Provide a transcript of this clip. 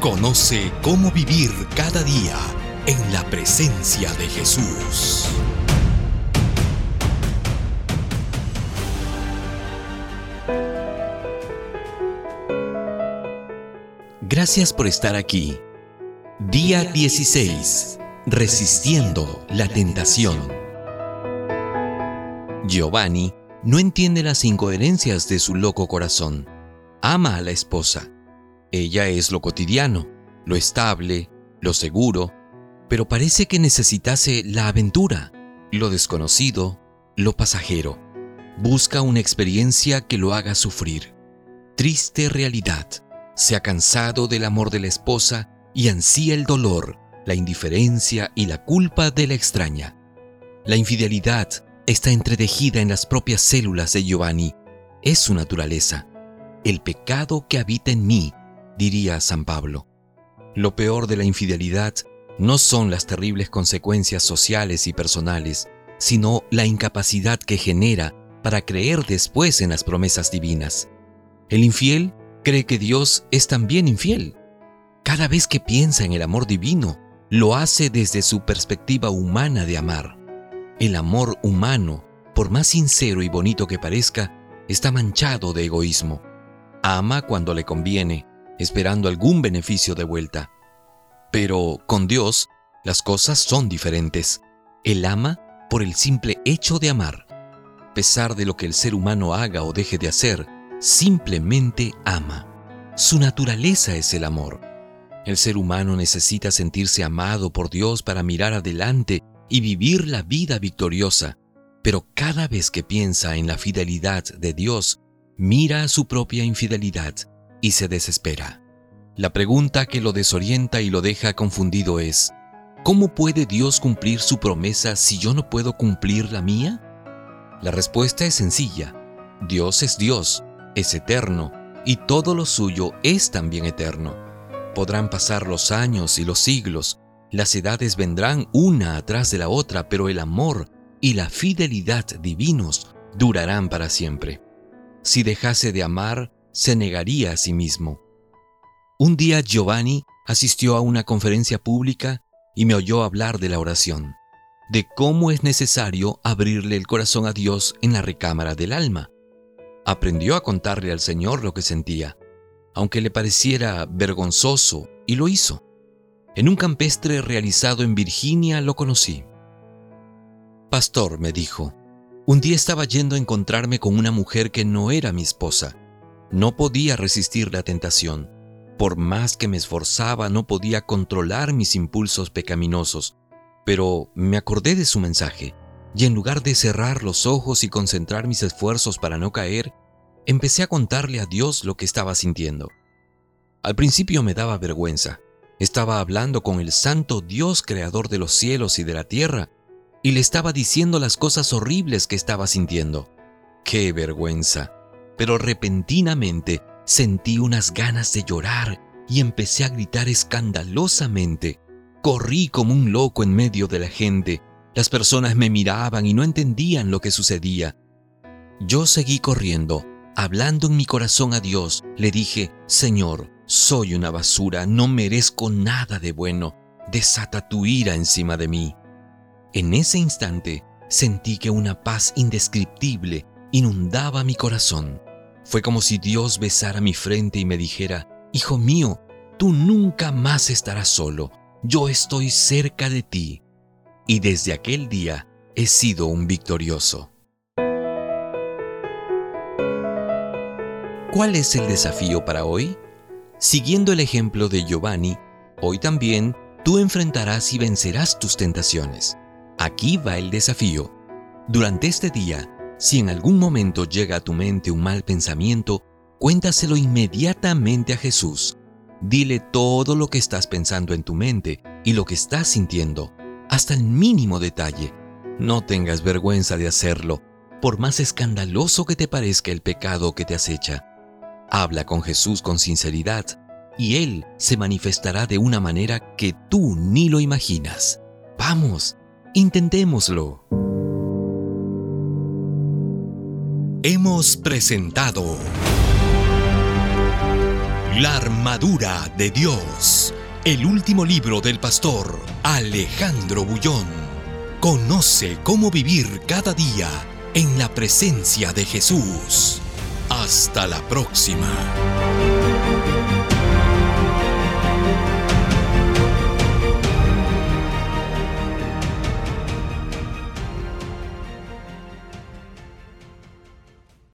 Conoce cómo vivir cada día en la presencia de Jesús. Gracias por estar aquí. Día 16. Resistiendo la tentación. Giovanni no entiende las incoherencias de su loco corazón. Ama a la esposa ella es lo cotidiano, lo estable, lo seguro, pero parece que necesitase la aventura, lo desconocido, lo pasajero. Busca una experiencia que lo haga sufrir. Triste realidad. Se ha cansado del amor de la esposa y ansía el dolor, la indiferencia y la culpa de la extraña. La infidelidad está entretejida en las propias células de Giovanni. Es su naturaleza. El pecado que habita en mí diría San Pablo. Lo peor de la infidelidad no son las terribles consecuencias sociales y personales, sino la incapacidad que genera para creer después en las promesas divinas. El infiel cree que Dios es también infiel. Cada vez que piensa en el amor divino, lo hace desde su perspectiva humana de amar. El amor humano, por más sincero y bonito que parezca, está manchado de egoísmo. Ama cuando le conviene, esperando algún beneficio de vuelta. Pero con Dios las cosas son diferentes. Él ama por el simple hecho de amar. A pesar de lo que el ser humano haga o deje de hacer, simplemente ama. Su naturaleza es el amor. El ser humano necesita sentirse amado por Dios para mirar adelante y vivir la vida victoriosa, pero cada vez que piensa en la fidelidad de Dios, mira a su propia infidelidad y se desespera. La pregunta que lo desorienta y lo deja confundido es, ¿cómo puede Dios cumplir su promesa si yo no puedo cumplir la mía? La respuesta es sencilla. Dios es Dios, es eterno, y todo lo suyo es también eterno. Podrán pasar los años y los siglos, las edades vendrán una atrás de la otra, pero el amor y la fidelidad divinos durarán para siempre. Si dejase de amar, se negaría a sí mismo. Un día Giovanni asistió a una conferencia pública y me oyó hablar de la oración, de cómo es necesario abrirle el corazón a Dios en la recámara del alma. Aprendió a contarle al Señor lo que sentía, aunque le pareciera vergonzoso, y lo hizo. En un campestre realizado en Virginia lo conocí. Pastor, me dijo, un día estaba yendo a encontrarme con una mujer que no era mi esposa no podía resistir la tentación. Por más que me esforzaba, no podía controlar mis impulsos pecaminosos. Pero me acordé de su mensaje, y en lugar de cerrar los ojos y concentrar mis esfuerzos para no caer, empecé a contarle a Dios lo que estaba sintiendo. Al principio me daba vergüenza. Estaba hablando con el santo Dios creador de los cielos y de la tierra, y le estaba diciendo las cosas horribles que estaba sintiendo. ¡Qué vergüenza! Pero repentinamente sentí unas ganas de llorar y empecé a gritar escandalosamente. Corrí como un loco en medio de la gente. Las personas me miraban y no entendían lo que sucedía. Yo seguí corriendo, hablando en mi corazón a Dios. Le dije, Señor, soy una basura, no merezco nada de bueno. Desata tu ira encima de mí. En ese instante sentí que una paz indescriptible inundaba mi corazón. Fue como si Dios besara mi frente y me dijera, Hijo mío, tú nunca más estarás solo, yo estoy cerca de ti. Y desde aquel día he sido un victorioso. ¿Cuál es el desafío para hoy? Siguiendo el ejemplo de Giovanni, hoy también tú enfrentarás y vencerás tus tentaciones. Aquí va el desafío. Durante este día, si en algún momento llega a tu mente un mal pensamiento, cuéntaselo inmediatamente a Jesús. Dile todo lo que estás pensando en tu mente y lo que estás sintiendo, hasta el mínimo detalle. No tengas vergüenza de hacerlo, por más escandaloso que te parezca el pecado que te acecha. Habla con Jesús con sinceridad y Él se manifestará de una manera que tú ni lo imaginas. Vamos, intentémoslo. Hemos presentado La armadura de Dios, el último libro del pastor Alejandro Bullón. Conoce cómo vivir cada día en la presencia de Jesús. Hasta la próxima.